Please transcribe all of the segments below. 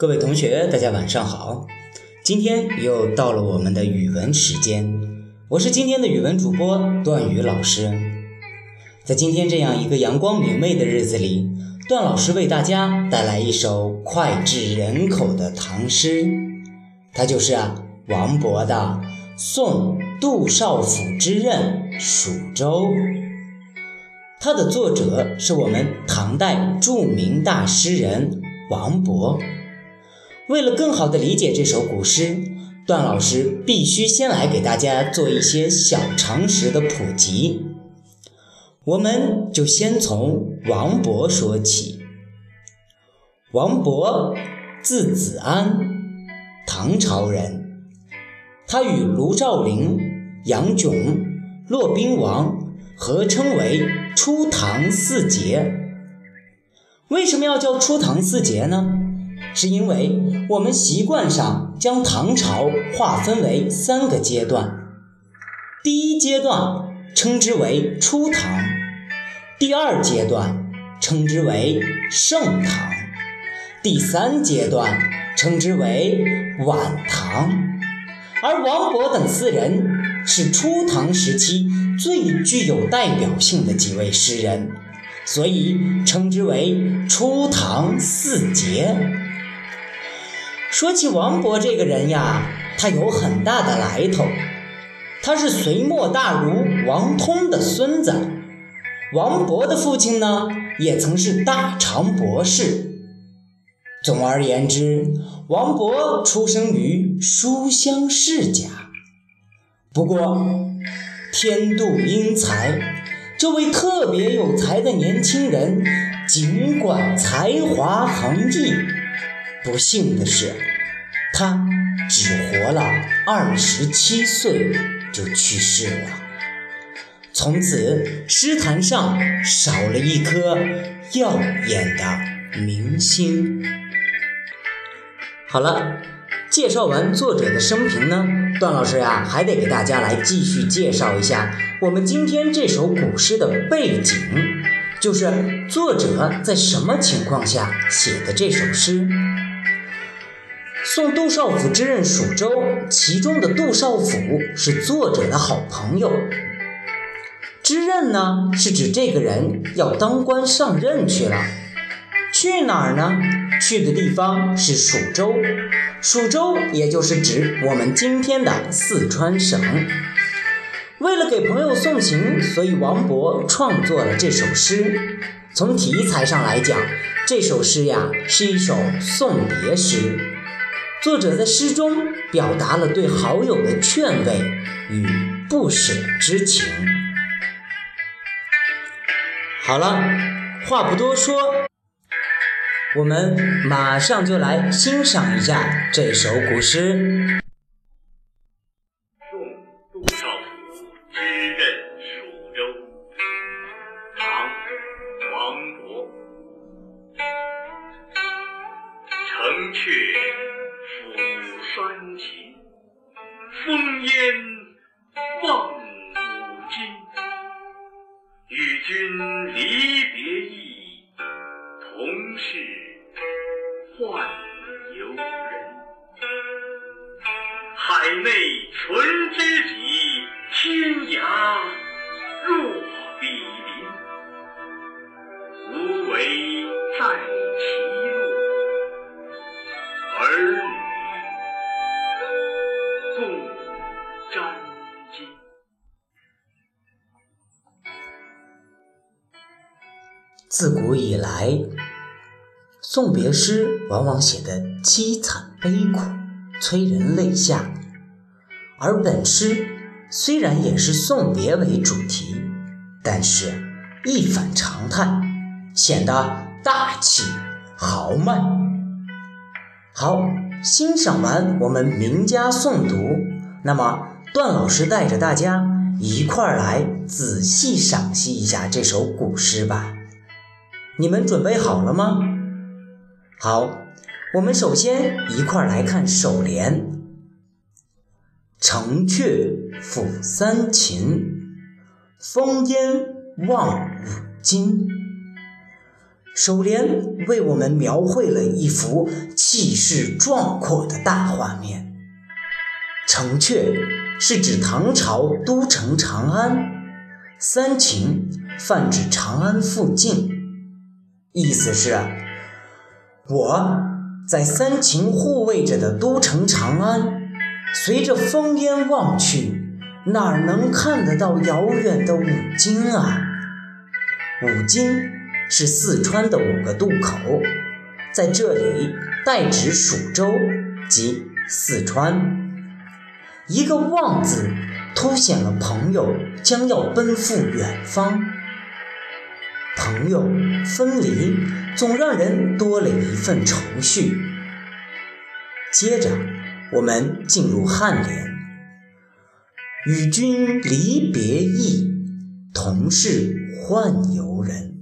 各位同学，大家晚上好！今天又到了我们的语文时间，我是今天的语文主播段宇老师。在今天这样一个阳光明媚的日子里，段老师为大家带来一首脍炙人口的唐诗，它就是啊王勃的《送杜少府之任蜀州》。它的作者是我们唐代著名大诗人王勃。为了更好地理解这首古诗，段老师必须先来给大家做一些小常识的普及。我们就先从王勃说起。王勃，字子安，唐朝人。他与卢照邻、杨炯、骆宾王。合称为初唐四杰。为什么要叫初唐四杰呢？是因为我们习惯上将唐朝划分为三个阶段，第一阶段称之为初唐，第二阶段称之为盛唐，第三阶段称之为晚唐。而王勃等四人是初唐时期。最具有代表性的几位诗人，所以称之为初唐四杰。说起王勃这个人呀，他有很大的来头，他是隋末大儒王通的孙子。王勃的父亲呢，也曾是大唐博士。总而言之，王勃出生于书香世家。不过，天妒英才，这位特别有才的年轻人，尽管才华横溢，不幸的是，他只活了二十七岁就去世了。从此，诗坛上少了一颗耀眼的明星。好了。介绍完作者的生平呢，段老师呀还得给大家来继续介绍一下我们今天这首古诗的背景，就是作者在什么情况下写的这首诗。送杜少府之任蜀州，其中的杜少府是作者的好朋友。之任呢，是指这个人要当官上任去了，去哪儿呢？去的地方是蜀州，蜀州也就是指我们今天的四川省。为了给朋友送行，所以王勃创作了这首诗。从题材上来讲，这首诗呀是一首送别诗。作者在诗中表达了对好友的劝慰与不舍之情。好了，话不多说。我们马上就来欣赏一下这首古诗。君离别意。同是宦游人，海内存知己，天涯若比邻。无为在自古以来。送别诗往往写得凄惨悲苦，催人泪下。而本诗虽然也是送别为主题，但是一反常态，显得大气豪迈。好，欣赏完我们名家诵读，那么段老师带着大家一块儿来仔细赏析一下这首古诗吧。你们准备好了吗？好，我们首先一块儿来看首联：“城阙辅三秦，风烟望五津。”首联为我们描绘了一幅气势壮阔的大画面。城阙是指唐朝都城长安，三秦泛指长安附近，意思是：我在三秦护卫着的都城长安，随着烽烟望去，哪能看得到遥远的五津啊？五津。是四川的五个渡口，在这里代指蜀州即四川。一个“望”字，凸显了朋友将要奔赴远方。朋友分离，总让人多了一份愁绪。接着，我们进入颔联：“与君离别意，同是宦游人。”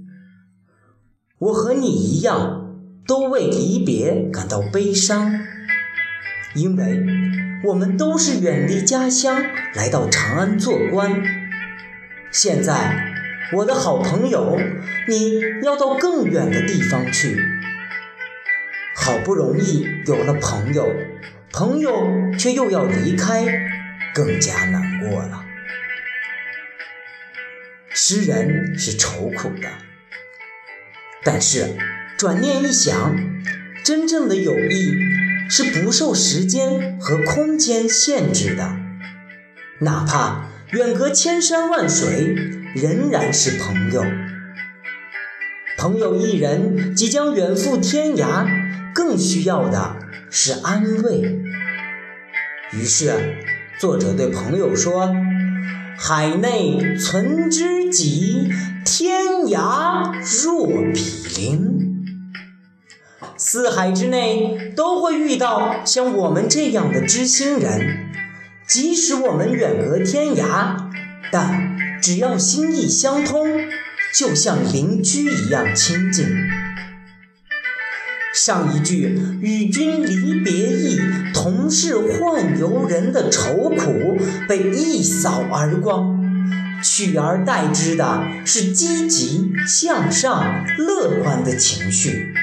我和你一样，都为离别感到悲伤，因为我们都是远离家乡来到长安做官。现在，我的好朋友，你要到更远的地方去，好不容易有了朋友，朋友却又要离开，更加难过了。诗人是愁苦的。但是，转念一想，真正的友谊是不受时间和空间限制的，哪怕远隔千山万水，仍然是朋友。朋友一人即将远赴天涯，更需要的是安慰。于是，作者对朋友说：“海内存知己。”天涯若比邻，四海之内都会遇到像我们这样的知心人。即使我们远隔天涯，但只要心意相通，就像邻居一样亲近。上一句“与君离别意，同是宦游人”的愁苦被一扫而光。取而代之的是积极向上、乐观的情绪。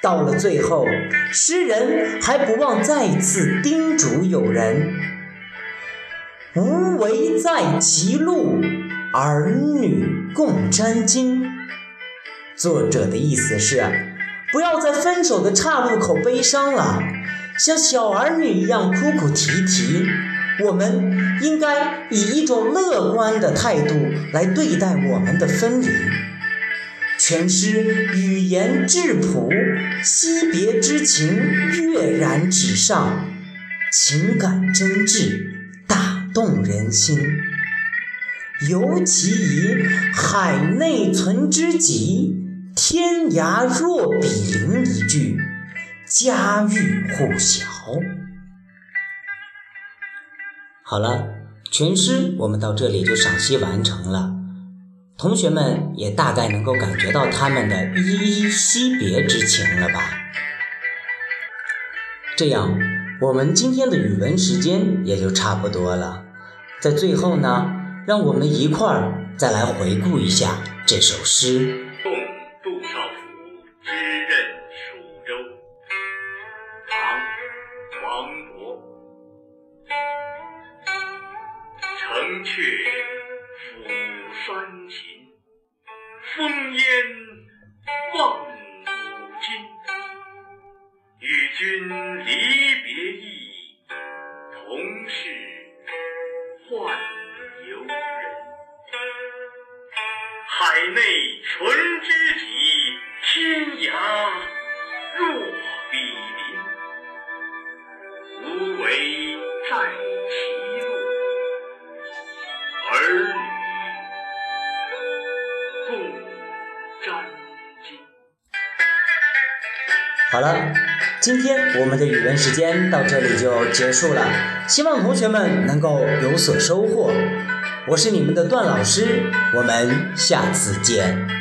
到了最后，诗人还不忘再次叮嘱友人：“无为在歧路，儿女共沾巾。”作者的意思是，不要在分手的岔路口悲伤了，像小儿女一样哭哭啼啼。我们应该以一种乐观的态度来对待我们的分离。全诗语言质朴，惜别之情跃然纸上，情感真挚，动人心。尤其以“海内存知己，天涯若比邻”一句，家喻户晓。好了，全诗我们到这里就赏析完成了。同学们也大概能够感觉到他们的依依惜别之情了吧？这样，我们今天的语文时间也就差不多了。在最后呢，让我们一块儿再来回顾一下这首诗。送杜少府之任蜀州》唐·王勃城阙辅三秦，风烟望五津。与君离海内存知己，天涯若比邻。无为在其。儿女共沾巾。好了，今天我们的语文时间到这里就结束了，希望同学们能够有所收获。我是你们的段老师，我们下次见。